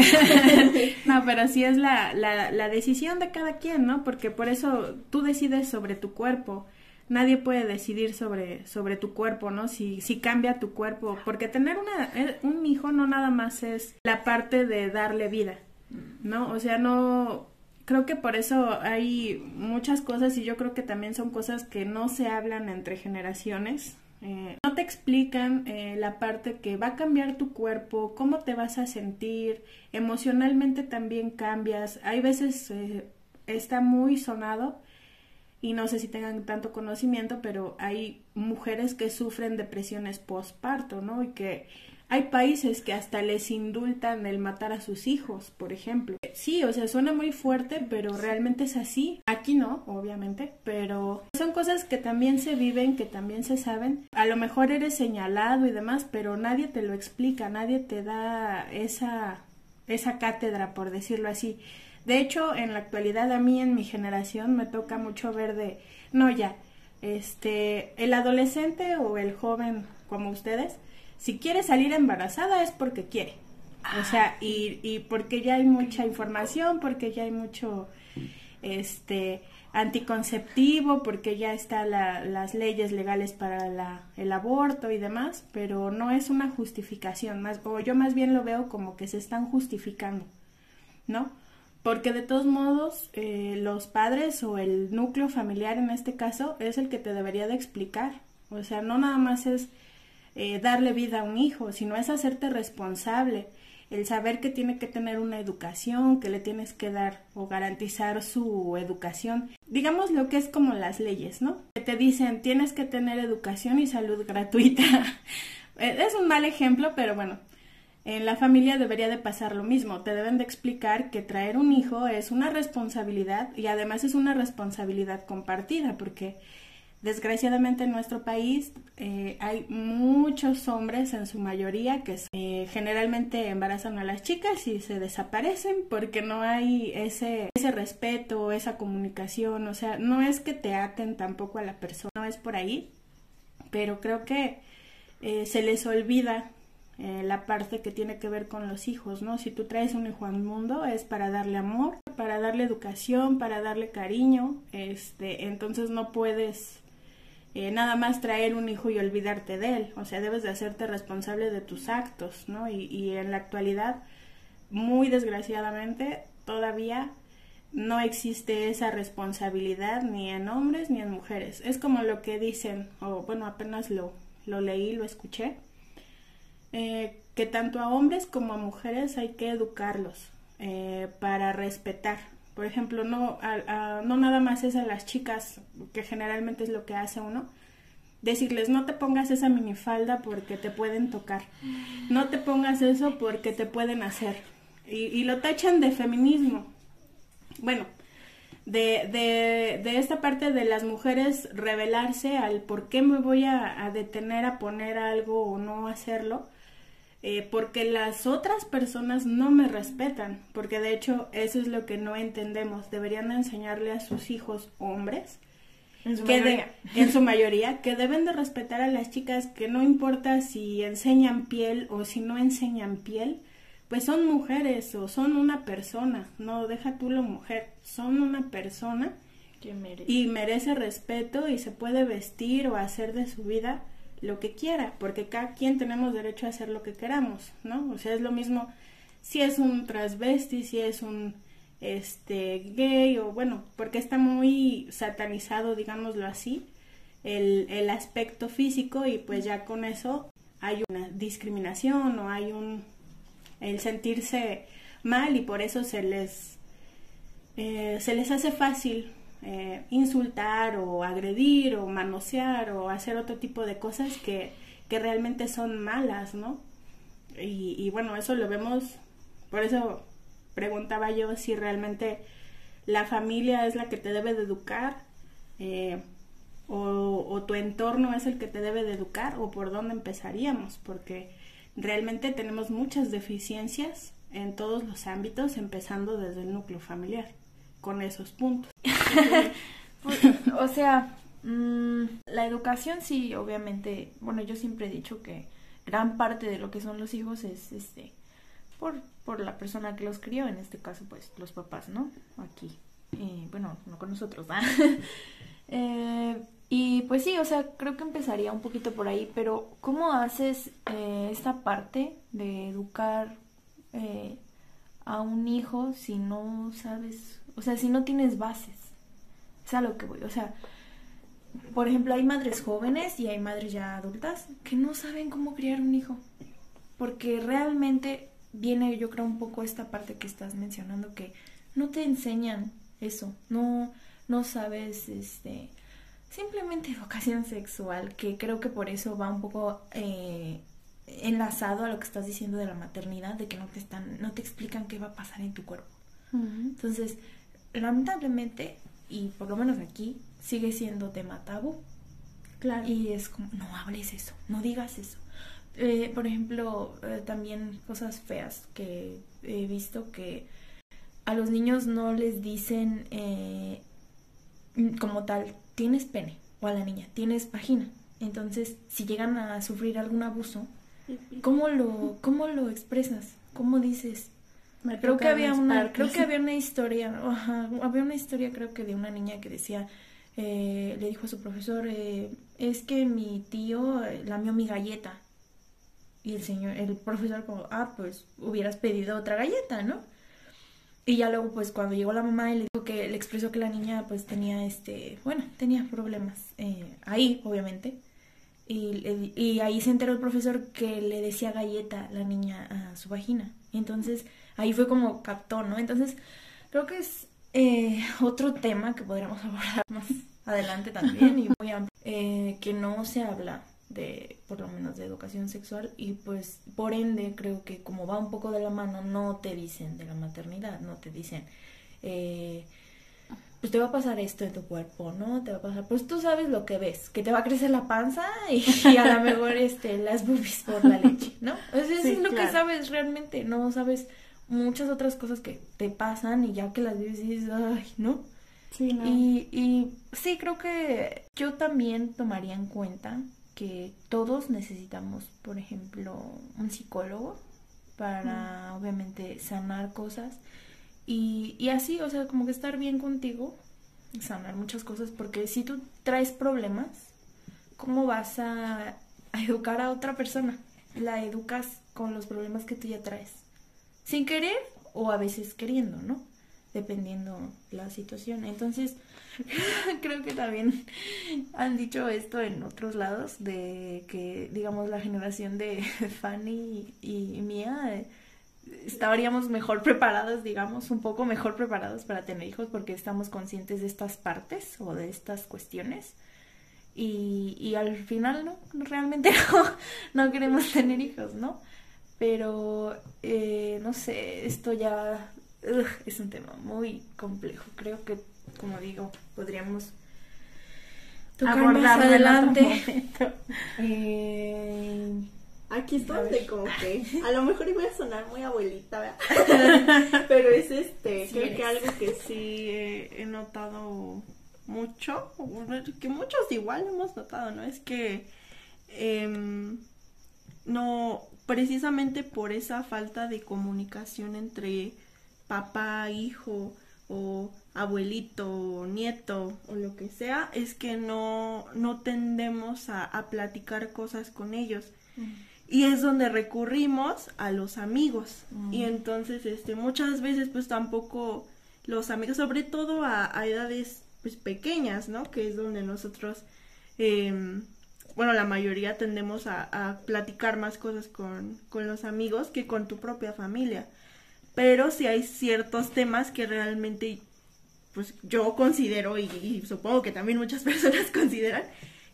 no, pero sí es la, la, la decisión de cada quien, ¿no? Porque por eso tú decides sobre tu cuerpo. Nadie puede decidir sobre, sobre tu cuerpo, ¿no? Si, si cambia tu cuerpo. Porque tener una, eh, un hijo no nada más es la parte de darle vida, ¿no? O sea, no... Creo que por eso hay muchas cosas y yo creo que también son cosas que no se hablan entre generaciones. Eh, no te explican eh, la parte que va a cambiar tu cuerpo, cómo te vas a sentir, emocionalmente también cambias. Hay veces eh, está muy sonado y no sé si tengan tanto conocimiento, pero hay mujeres que sufren depresiones postparto, ¿no? Y que hay países que hasta les indultan el matar a sus hijos, por ejemplo. Sí, o sea, suena muy fuerte, pero realmente es así. Aquí no, obviamente, pero son cosas que también se viven, que también se saben. A lo mejor eres señalado y demás, pero nadie te lo explica, nadie te da esa esa cátedra, por decirlo así. De hecho, en la actualidad a mí en mi generación me toca mucho ver de, no ya, este, el adolescente o el joven como ustedes, si quiere salir embarazada es porque quiere. O sea, y, y porque ya hay mucha información, porque ya hay mucho, este, anticonceptivo, porque ya están la, las leyes legales para la, el aborto y demás, pero no es una justificación, más, o yo más bien lo veo como que se están justificando, ¿no? Porque de todos modos, eh, los padres o el núcleo familiar en este caso es el que te debería de explicar. O sea, no nada más es eh, darle vida a un hijo, sino es hacerte responsable, el saber que tiene que tener una educación, que le tienes que dar o garantizar su educación. Digamos lo que es como las leyes, ¿no? Que te dicen tienes que tener educación y salud gratuita. es un mal ejemplo, pero bueno, en la familia debería de pasar lo mismo. Te deben de explicar que traer un hijo es una responsabilidad y además es una responsabilidad compartida porque desgraciadamente en nuestro país eh, hay muchos hombres en su mayoría que eh, generalmente embarazan a las chicas y se desaparecen porque no hay ese, ese respeto, esa comunicación. O sea, no es que te aten tampoco a la persona, no es por ahí, pero creo que eh, se les olvida eh, la parte que tiene que ver con los hijos, ¿no? Si tú traes un hijo al mundo es para darle amor, para darle educación, para darle cariño, este, entonces no puedes eh, nada más traer un hijo y olvidarte de él, o sea, debes de hacerte responsable de tus actos, ¿no? Y, y en la actualidad, muy desgraciadamente, todavía no existe esa responsabilidad ni en hombres ni en mujeres. Es como lo que dicen, o bueno, apenas lo, lo leí, lo escuché, eh, que tanto a hombres como a mujeres hay que educarlos eh, para respetar. Por ejemplo, no, a, no nada más es a las chicas, que generalmente es lo que hace uno, decirles no te pongas esa minifalda porque te pueden tocar, no te pongas eso porque te pueden hacer. Y, lo tachan de feminismo. Bueno, de, de, de, esta parte de las mujeres revelarse al por qué me voy a detener a poner algo o no hacerlo, eh, porque las otras personas no me respetan, porque de hecho eso es lo que no entendemos. Deberían enseñarle a sus hijos hombres, En su que mayoría. de- en su mayoría, que deben de respetar a las chicas, que no importa si enseñan piel o si no enseñan piel, pues son mujeres o son una persona, no deja tú la mujer, son una persona merece. y merece respeto y se puede vestir o hacer de su vida lo que quiera, porque cada quien tenemos derecho a hacer lo que queramos, ¿no? O sea, es lo mismo si es un transvesti, si es un este gay o bueno, porque está muy satanizado, digámoslo así, el, el aspecto físico y pues ya con eso hay una discriminación o hay un el sentirse mal y por eso se les eh, se les hace fácil eh, insultar o agredir o manosear o hacer otro tipo de cosas que, que realmente son malas, ¿no? Y, bueno, eso lo vemos, por eso preguntaba yo si realmente la familia es la que te debe de educar eh, o, o tu entorno es el que te debe de educar o por dónde empezaríamos, porque realmente tenemos muchas deficiencias en todos los ámbitos, empezando desde el núcleo familiar, con esos puntos. Pues, o sea, mm, la educación sí, obviamente, bueno, yo siempre he dicho que gran parte de lo que son los hijos es este por, por la persona que los crió, en este caso pues los papás, ¿no? Aquí. Bueno, no con nosotros, ¿ah? Eh, y pues sí, o sea, creo que empezaría un poquito por ahí, pero ¿cómo haces eh, esta parte de educar eh, a un hijo si no sabes, o sea, si no tienes bases? Es a lo que voy, o sea, por ejemplo, hay madres jóvenes y hay madres ya adultas que no saben cómo criar un hijo, porque realmente viene, yo creo, un poco esta parte que estás mencionando, que no te enseñan eso, no, no sabes, este, simplemente educación sexual, que creo que por eso va un poco eh, enlazado a lo que estás diciendo de la maternidad, de que no te están, no te explican qué va a pasar en tu cuerpo. Entonces, lamentablemente, y por lo menos aquí, sigue siendo tema tabú. Claro. Y es como, no hables eso, no digas eso. Eh, por ejemplo, eh, también cosas feas que he visto que a los niños no les dicen eh, como tal, tienes pene, o a la niña, tienes vagina. Entonces, si llegan a sufrir algún abuso, ¿cómo lo, cómo lo expresas? ¿Cómo dices? Me Creo que había una, partes. creo que había una historia, ajá, había una historia creo que de una niña que decía, eh, le dijo a su profesor, eh, es que mi tío eh, lamió mi galleta. Y el señor, el profesor como, ah, pues hubieras pedido otra galleta, ¿no? Y ya luego, pues cuando llegó la mamá y le dijo que le expresó que la niña pues tenía este, bueno, tenía problemas eh, ahí, obviamente. Y, y ahí se enteró el profesor que le decía galleta la niña a su vagina. Y entonces ahí fue como captó, ¿no? Entonces creo que es eh, otro tema que podríamos abordar más adelante también y muy amplio, eh, que no se habla de, por lo menos, de educación sexual y pues por ende creo que como va un poco de la mano, no te dicen de la maternidad, no te dicen... Eh, pues te va a pasar esto en tu cuerpo, ¿no? Te va a pasar, pues tú sabes lo que ves, que te va a crecer la panza y, y a lo mejor este, las boobies por la leche, ¿no? O sea, eso Sí, es lo que sabes realmente, no sabes muchas otras cosas que te pasan y ya que las vives dices, ay, ¿no? Sí, no. Y, y sí, creo que yo también tomaría en cuenta que todos necesitamos, por ejemplo, un psicólogo para, obviamente, sanar cosas. Y, y así, o sea, como que estar bien contigo, sanar muchas cosas, porque si tú traes problemas, ¿cómo vas a, a educar a otra persona? La educas con los problemas que tú ya traes. Sin querer o a veces queriendo, ¿no? Dependiendo la situación. Entonces, creo que también han dicho esto en otros lados, de que, digamos, la generación de Fanny y, mía eh, estaríamos mejor preparados, digamos, un poco mejor preparados para tener hijos porque estamos conscientes de estas partes o de estas cuestiones. Y, y al final, no, realmente no queremos tener hijos, ¿no? Pero, eh, no sé, esto ya ugh, es un tema muy complejo. Creo que, como digo, podríamos tocar más adelante. Eh, Aquí es donde como que a lo mejor iba a sonar muy abuelita, ¿verdad? Pero es este, Sí creo eres. que algo que sí he, he notado mucho, que muchos igual hemos notado, ¿no? Es que em, no, precisamente por esa falta de comunicación entre papá, hijo o abuelito o nieto o lo que sea, es que no, no tendemos a, a platicar cosas con ellos. Y es donde recurrimos a los amigos. Y entonces, este, muchas veces, pues tampoco los amigos, sobre todo a, a edades pues pequeñas, ¿no? Que es donde nosotros, em, bueno, la mayoría tendemos a, platicar más cosas con, con los amigos que con tu propia familia. Pero sí hay ciertos temas que realmente, pues yo considero, y, y supongo que también muchas personas consideran,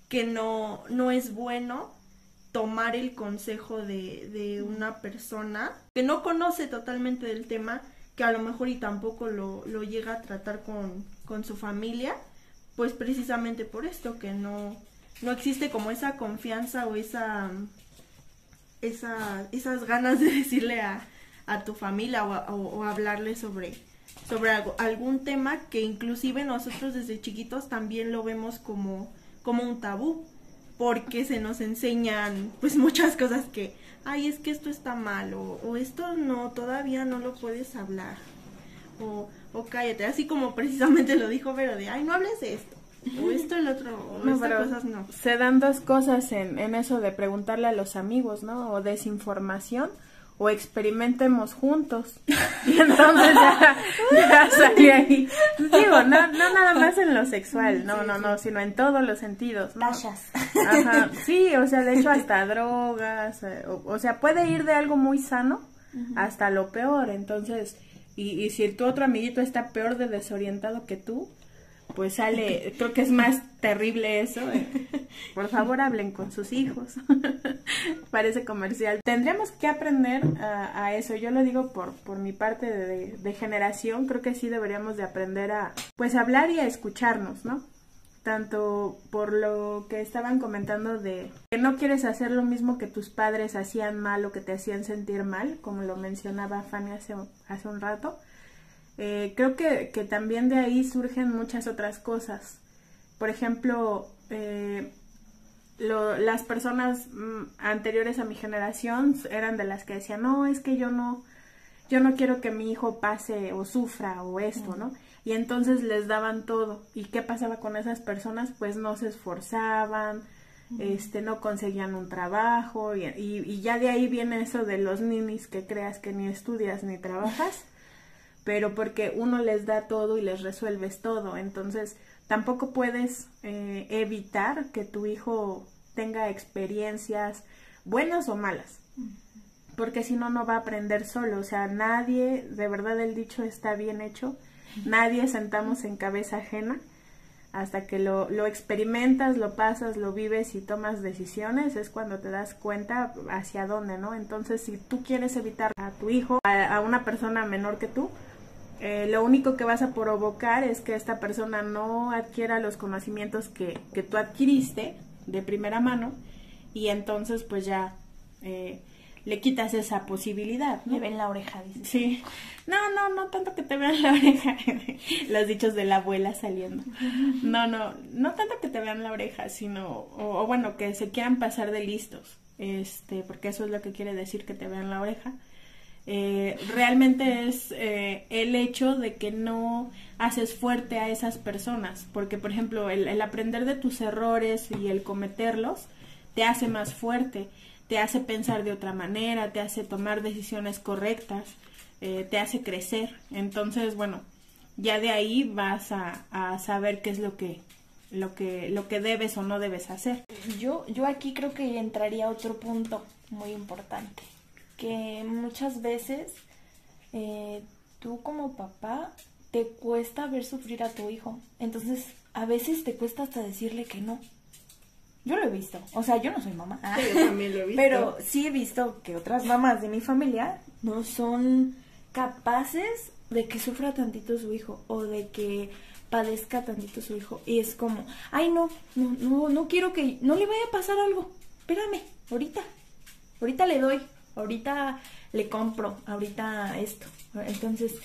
que no, no es bueno tomar el consejo de, de una persona que no conoce totalmente del tema, que a lo mejor y tampoco lo, lo llega a tratar con, con su familia, pues precisamente por esto, que no, no existe como esa confianza o esa, esa esas ganas de decirle a, a tu familia o, hablarle sobre, sobre algo- algún tema que inclusive nosotros desde chiquitos también lo vemos como, como un tabú porque se nos enseñan pues muchas cosas que, ay, es que esto está mal, o, o esto no, todavía no lo puedes hablar, o, o cállate, así como precisamente lo dijo Vero, de, ay, no hables de esto, o esto, el otro, o No, estas pero cosas no. se dan dos cosas en, en eso de preguntarle a los amigos, ¿no? O desinformación o experimentemos juntos. Y entonces ya, ya salí ahí. Digo, no, no nada más en lo sexual, no, no, no, sino en todos los sentidos, ¿no? Ajá, sí, o sea, de hecho hasta drogas, eh, o, o sea, puede ir de algo muy sano hasta lo peor, entonces, y, y si tu otro amiguito está peor de desorientado que tú, pues sale, creo que es más terrible eso. eh. Por favor, hablen con sus hijos. Parece comercial. Tendríamos que aprender a, eso. Yo lo digo por, por mi parte de, de generación. Creo que sí deberíamos de aprender a, pues, hablar y a escucharnos, ¿no? tanto por lo que estaban comentando de que no quieres hacer lo mismo que tus padres hacían mal o que te hacían sentir mal, como lo mencionaba Fanny hace, hace un rato. Eh, creo que, que también de ahí surgen muchas otras cosas. Por ejemplo, eh, lo- las personas mm, anteriores a mi generación eran de las que decían, no, es que yo no, yo no quiero que mi hijo pase o sufra o esto, ¿no? Y entonces les daban todo. ¿Y qué pasaba con esas personas? Pues no se esforzaban, este, no conseguían un trabajo y, y- y ya de ahí viene eso de los ninis que creas que ni estudias ni trabajas, pero porque uno les da todo y les resuelves todo. Entonces tampoco puedes eh, evitar que tu hijo tenga experiencias buenas o malas porque si no, no va a aprender solo. O sea, nadie, de verdad el dicho está bien hecho, nadie sentamos en cabeza ajena hasta que lo, lo experimentas, lo pasas, lo vives y tomas decisiones, es cuando te das cuenta hacia dónde, ¿no? Entonces, si tú quieres evitar a tu hijo, a, a una persona menor que tú, eh, lo único que vas a provocar es que esta persona no adquiera los conocimientos que, que tú adquiriste de primera mano y entonces pues ya eh, le quitas esa posibilidad. ¿no? Me ven la oreja, dice. Sí. No, no, no tanto que te vean la oreja. Los dichos de la abuela saliendo. No, no, no tanto que te vean la oreja, sino, o, o bueno, que se quieran pasar de listos. Este, porque eso es lo que quiere decir que te vean la oreja. Eh, realmente es eh, el hecho de que no haces fuerte a esas personas, porque por ejemplo el, el aprender de tus errores y el cometerlos te hace más fuerte, te hace pensar de otra manera, te hace tomar decisiones correctas, eh, te hace crecer. Entonces, bueno, ya de ahí vas a, a saber qué es lo que, lo que, lo que debes o no debes hacer. Yo, yo aquí creo que entraría otro punto muy importante, que muchas veces eh, tú como papá te cuesta ver sufrir a tu hijo, entonces a veces te cuesta hasta decirle que no. Yo lo he visto, o sea, yo no soy mamá, Sí, yo también lo he visto. pero sí he visto que otras mamás de mi familia no son capaces de que sufra tantito su hijo o de que padezca tantito su hijo. Y es como, ay no, no, no, no quiero que, no le vaya a pasar algo, espérame, ahorita, ahorita le doy, ahorita le compro, ahorita esto, entonces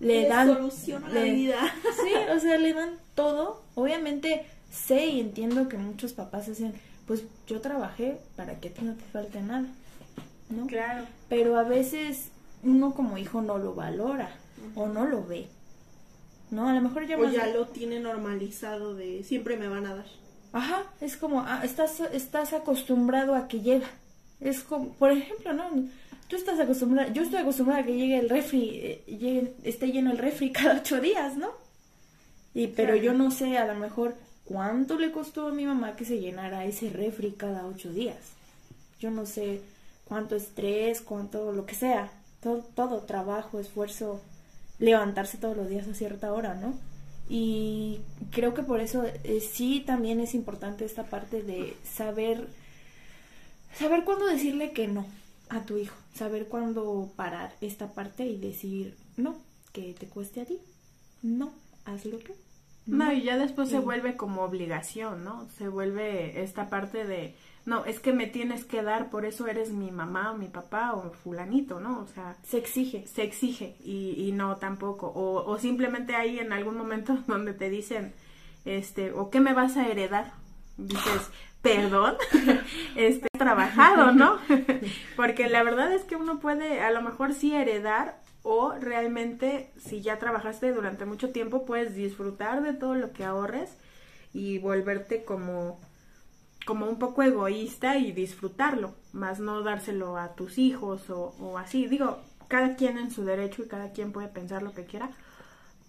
le Le dan soluciona la le- vida. Sí, o sea, le dan todo. Obviamente sé y entiendo que muchos papás dicen, pues yo trabajé para que a ti no te falte nada, ¿no? Claro. Pero a veces uno como hijo no lo valora o no lo ve, ¿no? A lo mejor ya O ya lo tiene normalizado de siempre me van a dar. Ajá, es como, ah, estás, estás acostumbrado a que llega. Es como, por ejemplo, ¿no? Tú estás acostumbrado, yo estoy acostumbrada a que llegue el refri, eh, llegue- esté lleno el refri cada ocho días, ¿no? Y, pero yo no sé a lo mejor cuánto le costó a mi mamá que se llenara ese refri cada ocho días. Yo no sé cuánto estrés, cuánto lo que sea. Todo, todo trabajo, esfuerzo, levantarse todos los días a cierta hora, ¿no? Y creo que por eso eh, sí también es importante esta parte de saber saber cuándo decirle que no a tu hijo, saber cuándo parar esta parte y decir no, que te cueste a ti, no, hazlo tú. No, y ya después se vuelve como obligación, ¿no? Se vuelve esta parte de, no, es que me tienes que dar, por eso eres mi mamá o mi papá o fulanito, ¿no? O sea, Se exige. se exige y, y no tampoco. O, o simplemente hay en algún momento donde te dicen, este, o qué me vas a heredar. Dices, perdón, este, trabajado, ¿no? Porque la verdad es que uno puede a lo mejor sí heredar o realmente si ya trabajaste durante mucho tiempo puedes disfrutar de todo lo que ahorres y volverte como como un poco egoísta y disfrutarlo, más no dárselo a tus hijos o, o así. Digo, cada quien en su derecho y cada quien puede pensar lo que quiera,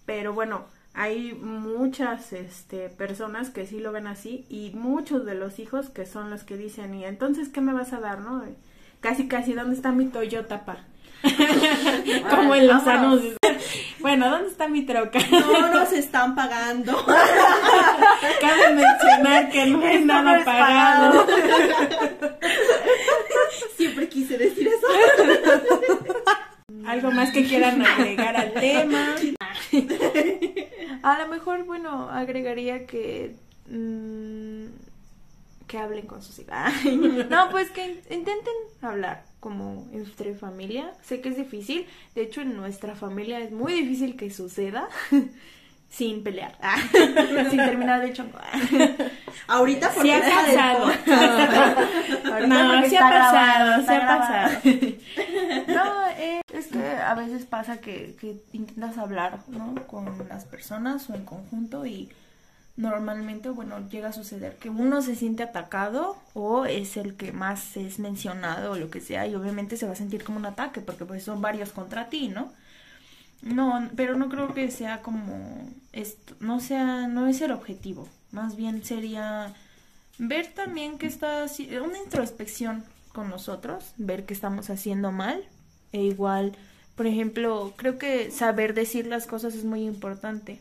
pero bueno, hay muchas este, personas que sí lo ven así y muchos de los hijos que son los que dicen, ¿y entonces qué me vas a dar, no? Casi, casi, ¿dónde está mi Toyota, pa? Como en los anuncios. Bueno, ¿dónde está mi troca? No nos están pagando. Cabe mencionar que no hay nada pagado. Siempre quise decir eso. Algo más que quieran agregar al tema. A lo mejor, bueno, agregaría que mm, que hablen con sus hijos. Ay, no, pues que in- intenten hablar como entre familia. Sé que es difícil. De hecho, en nuestra familia es muy difícil que suceda sin pelear, Ah, sin terminar de chongo. Ahorita porque Sí ha del pasado. No, porque sí ha pasado, sí ha pasado. No, eh, es que a veces pasa que, que intentas hablar, ¿no? Con las personas o en conjunto y normalmente, bueno, llega a suceder que uno se siente atacado o es el que más es mencionado o lo que sea y obviamente se va a sentir como un ataque porque pues son varios contra ti, ¿no? No, pero no creo que sea como esto, no sea, no es el objetivo, más bien sería ver también que está una introspección con nosotros, ver qué estamos haciendo mal e igual, por ejemplo, creo que saber decir las cosas es muy importante.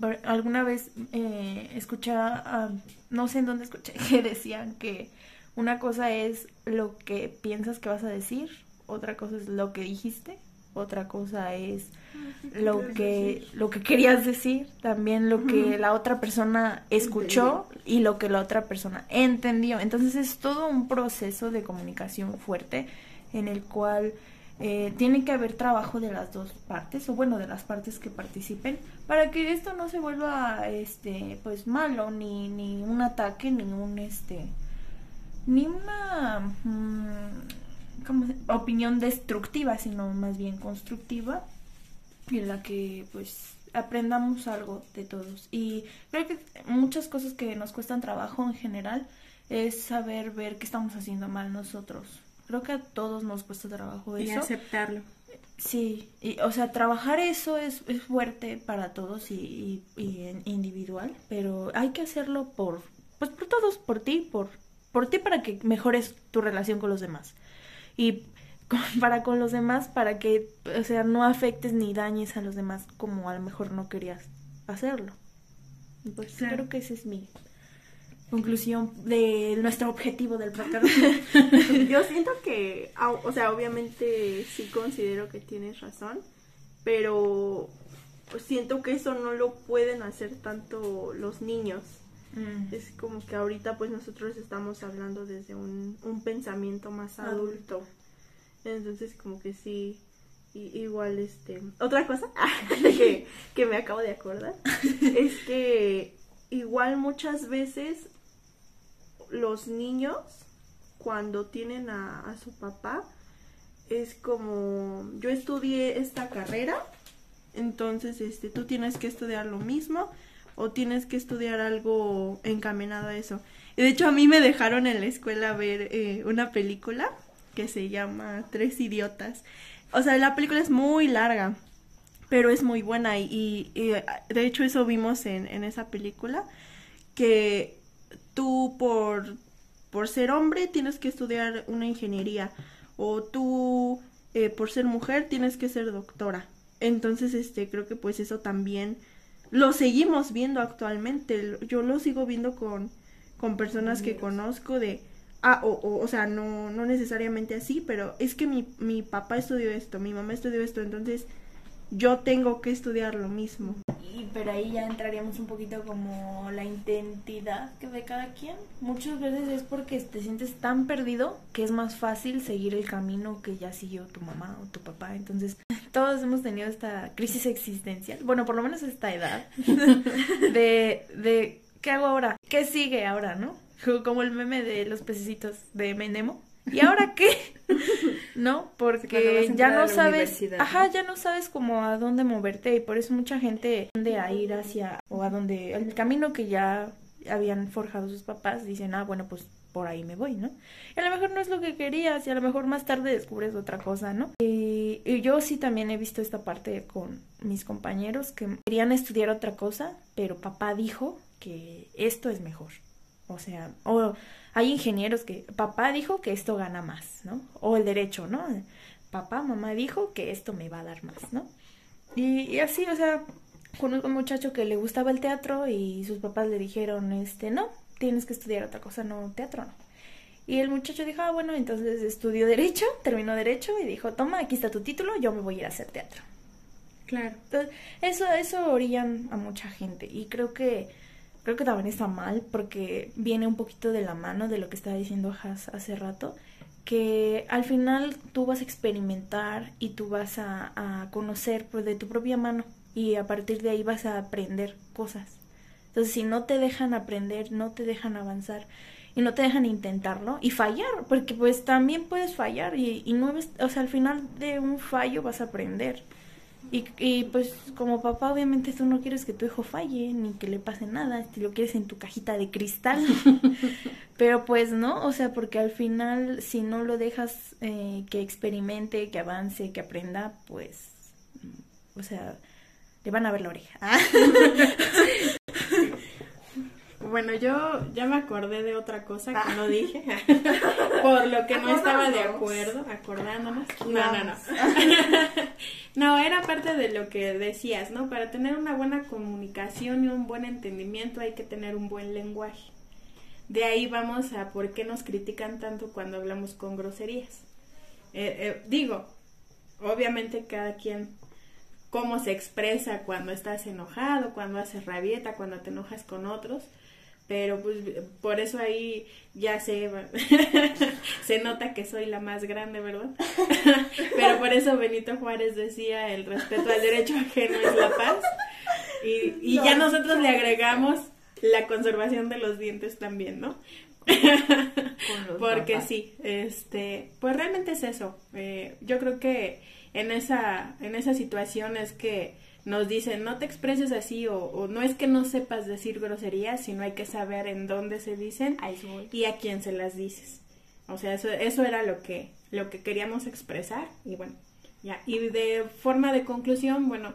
Por- Alguna vez eh, no sé en dónde escuché, que decían que una cosa es lo que piensas que vas a decir, otra cosa es lo que dijiste, otra cosa es lo que lo que querías decir, también lo que la otra persona escuchó y lo que la otra persona entendió. Entonces es todo un proceso de comunicación fuerte en el cual eh, tiene que haber trabajo de las dos partes o bueno de las partes que participen para que esto no se vuelva este pues malo ni ni un ataque ni un este ni una mm, ¿cómo se- opinión destructiva sino más bien constructiva en la que pues aprendamos algo de todos y creo que muchas cosas que nos cuestan trabajo en general es saber ver qué estamos haciendo mal nosotros creo que a todos nos cuesta trabajo Y eso aceptarlo. Sí, y, o sea, trabajar eso es, es fuerte para todos y, y- y en- individual, pero hay que hacerlo por, pues por todos, por ti, por, por ti para que mejores tu relación con los demás. Y para con los demás, para que, o sea, no afectes ni dañes a los demás como a lo mejor no querías hacerlo. Pues Claro. creo que esa es mi conclusión de nuestro objetivo del podcast. Yo siento que, o sea, obviamente sí considero que tienes razón, pero siento que eso no lo pueden hacer tanto los niños. Mm. Es como que ahorita pues nosotros estamos hablando desde un, un pensamiento más adulto. Entonces como que sí, i- igual este... Otra cosa que, que me acabo de acordar es que igual muchas veces los niños cuando tienen a, a su papá es como yo estudié esta carrera entonces este tú tienes que estudiar lo mismo o tienes que estudiar algo encaminado a eso y de hecho a mí me dejaron en la escuela ver eh, una película que se llama Tres idiotas o sea la película es muy larga pero es muy buena y, de hecho eso vimos en, en esa película que tú por, por ser hombre tienes que estudiar una ingeniería o tú eh, por ser mujer tienes que ser doctora. Entonces, este, creo que pues eso también lo seguimos viendo actualmente. Yo lo sigo viendo con, con personas que conozco de, ah, o, o, o sea, no, no necesariamente así, pero es que mi, mi papá estudió esto, mi mamá estudió esto, entonces yo tengo que estudiar lo mismo. Y pero ahí ya entraríamos un poquito como la identidad que ve cada quien. Muchas veces es porque te sientes tan perdido que es más fácil seguir el camino que ya siguió tu mamá o tu papá. Entonces, todos hemos tenido esta crisis existencial, bueno, por lo menos esta edad, de, de ¿qué hago ahora? ¿Qué sigue ahora, no? Como el meme de los pececitos de Menemo. ¿Y ahora qué? ¿No? Porque ya no sabes, ajá, ¿no? ya no sabes como a dónde moverte y por eso mucha gente tiende a ir hacia o a donde el camino que ya habían forjado sus papás dicen, ah, bueno, pues por ahí me voy, ¿no? Y a lo mejor no es lo que querías y a lo mejor más tarde descubres otra cosa, ¿no? Y, y yo sí también he visto esta parte con mis compañeros que querían estudiar otra cosa, pero papá dijo que esto es mejor. O sea, o hay ingenieros que papá dijo que esto gana más, ¿no? O el derecho, ¿no? Papá, mamá dijo que esto me va a dar más, ¿no? Y, y así, o sea, conozco un muchacho que le gustaba el teatro y sus papás le dijeron, este, no, tienes que estudiar otra cosa, no, teatro no. Y el muchacho dijo, ah, bueno, entonces estudió derecho, terminó derecho y dijo, toma, aquí está tu título, yo me voy a ir a hacer teatro. Claro. Entonces, eso, eso orillan a mucha gente y creo que creo que también está mal porque viene un poquito de la mano de lo que estaba diciendo Has hace rato, que al final tú vas a experimentar y tú vas a, a conocer pues, de tu propia mano y a partir de ahí vas a aprender cosas. Entonces, si no te dejan aprender, no te dejan avanzar y no te dejan intentarlo y fallar, porque pues también puedes fallar y, y no o sea, al final de un fallo vas a aprender. Y, y pues como papá obviamente tú no quieres que tu hijo falle ni que le pase nada, si lo quieres en tu cajita de cristal. Pero pues no, o sea, porque al final si no lo dejas eh, que experimente, que avance, que aprenda, pues, o sea, le van a ver la oreja. Bueno, yo ya me acordé de otra cosa que no dije, por lo que no estaba de acuerdo, acordándonos. No, no, no. No, era parte de lo que decías, ¿no? Para tener una buena comunicación y un buen entendimiento hay que tener un buen lenguaje. De ahí vamos a por qué nos critican tanto cuando hablamos con groserías. Eh, eh, digo, obviamente cada quien cómo se expresa cuando estás enojado, cuando haces rabieta, cuando te enojas con otros, pero pues por eso ahí ya se se nota que soy la más grande, ¿verdad? pero por eso Benito Juárez decía el respeto al derecho ajeno es la paz y, y ya nosotros le agregamos la conservación de los dientes también, ¿no? Porque sí, este, pues realmente es eso. Eh, yo creo que en esa, en esa situación es que nos dicen no te expreses así o, o no es que no sepas decir groserías, sino hay que saber en dónde se dicen y a quién se las dices. O sea, eso, eso era lo que, lo que queríamos expresar y bueno, ya. Y de forma de conclusión, bueno,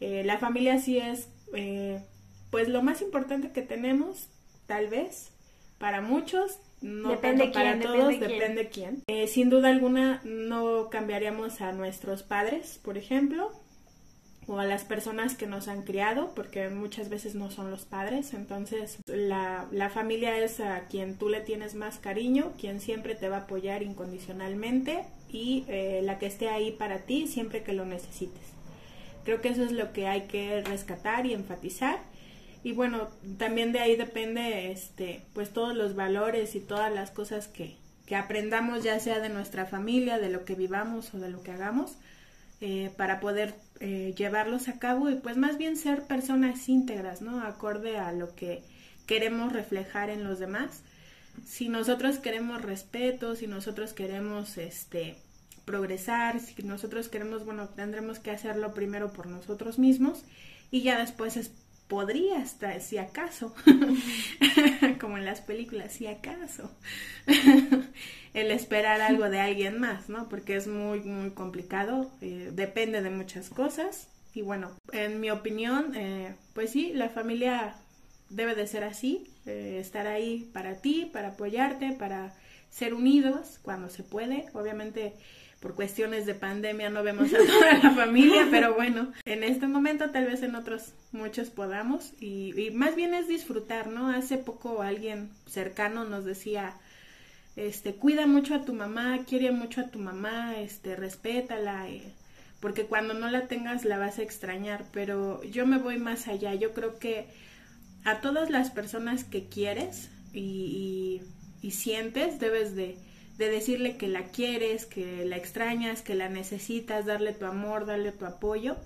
eh, la familia sí es eh, pues lo más importante que tenemos, tal vez, para muchos, no Depende tanto para quién, todos, depende quién. depende quién. Eh, sin duda alguna no cambiaríamos a nuestros padres, por ejemplo, o a las personas que nos han criado, porque muchas veces no son los padres, entonces la, la familia es a quien tú le tienes más cariño, quien siempre te va a apoyar incondicionalmente y eh, la que esté ahí para ti siempre que lo necesites. Creo que eso es lo que hay que rescatar y enfatizar. Y bueno, también de ahí depende este pues todos los valores y todas las cosas que, que aprendamos ya sea de nuestra familia, de lo que vivamos o de lo que hagamos, eh, para poder eh, llevarlos a cabo y pues más bien ser personas íntegras, ¿no? Acorde a lo que queremos reflejar en los demás. Si nosotros queremos respeto, si nosotros queremos este progresar, si nosotros queremos, bueno, tendremos que hacerlo primero por nosotros mismos y ya después es, podría estar, si acaso, como en las películas, si acaso, el esperar algo de alguien más, ¿no? Porque es muy, muy complicado, eh, depende de muchas cosas y bueno, en mi opinión, eh, pues sí, la familia debe de ser así, eh, estar ahí para ti, para apoyarte, para ser unidos cuando se puede, obviamente por cuestiones de pandemia no vemos a toda la familia, pero bueno, en este momento tal vez en otros muchos podamos y, más bien es disfrutar, ¿no? Hace poco alguien cercano nos decía, este, cuida mucho a tu mamá, quiere mucho a tu mamá, este, respétala, eh, porque cuando no la tengas la vas a extrañar, pero yo me voy más allá, yo creo que a todas las personas que quieres y, y, y sientes debes de de decirle que la quieres, que la extrañas, que la necesitas, darle tu amor, darle tu apoyo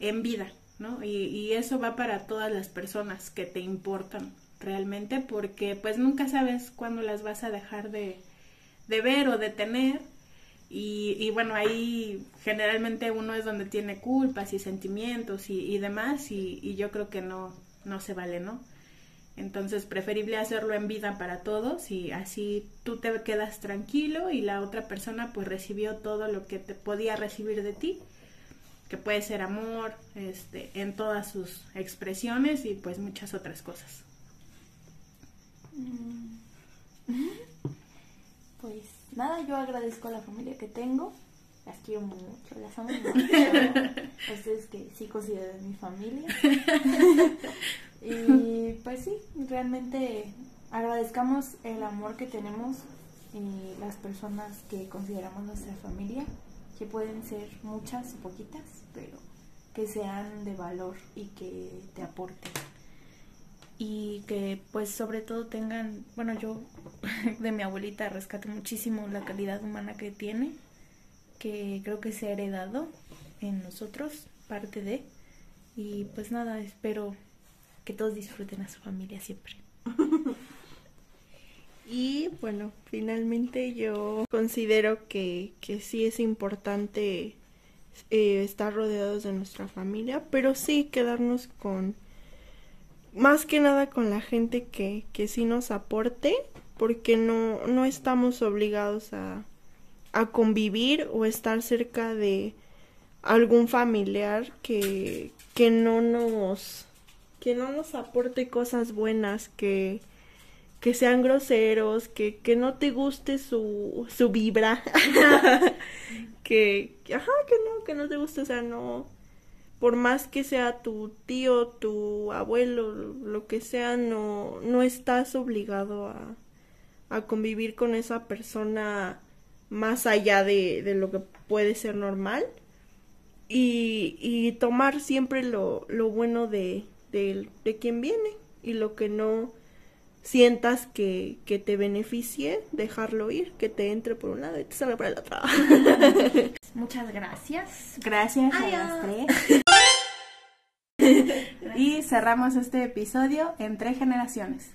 en vida, ¿no? Y, y, eso va para todas las personas que te importan realmente, porque pues nunca sabes cuándo las vas a dejar de, de ver o de tener. Y, y, bueno, ahí generalmente uno es donde tiene culpas y sentimientos y, demás, y, y yo creo que no, no se vale, ¿no? Entonces, preferible hacerlo en vida para todos y así tú te quedas tranquilo y la otra persona pues recibió todo lo que te podía recibir de ti, que puede ser amor, este, en todas sus expresiones y pues muchas otras cosas. Pues nada, yo agradezco a la familia que tengo. Las quiero mucho, las amo mucho. Ustedes que sí consideran mi familia. Y pues sí, realmente agradezcamos el amor que tenemos y las personas que consideramos nuestra familia, que pueden ser muchas o poquitas, pero que sean de valor y que te aporten. Y que pues sobre todo tengan, bueno yo de mi abuelita rescato muchísimo la calidad humana que tiene, que creo que se ha heredado en nosotros, parte de, y pues nada, espero que todos disfruten a su familia siempre. y bueno, finalmente yo considero que, que sí es importante eh, estar rodeados de nuestra familia, pero sí quedarnos con, más que nada con la gente que, que sí nos aporte, porque no, no estamos obligados a, a convivir o estar cerca de algún familiar que, que no nos que no nos aporte cosas buenas, que, que sean groseros, que, que no te guste su, su vibra, que, ajá, que no, que no te guste, o sea, no, por más que sea tu tío, tu abuelo, lo que sea, no, no estás obligado a, a convivir con esa persona más allá de, de lo que puede ser normal. Y, y tomar siempre lo, lo bueno de, de, de quien viene y lo que no sientas que, que, te beneficie, dejarlo ir, que te entre por un lado y te salga por el otro. Muchas gracias. Gracias Adiós. a las tres. y cerramos este episodio entre generaciones.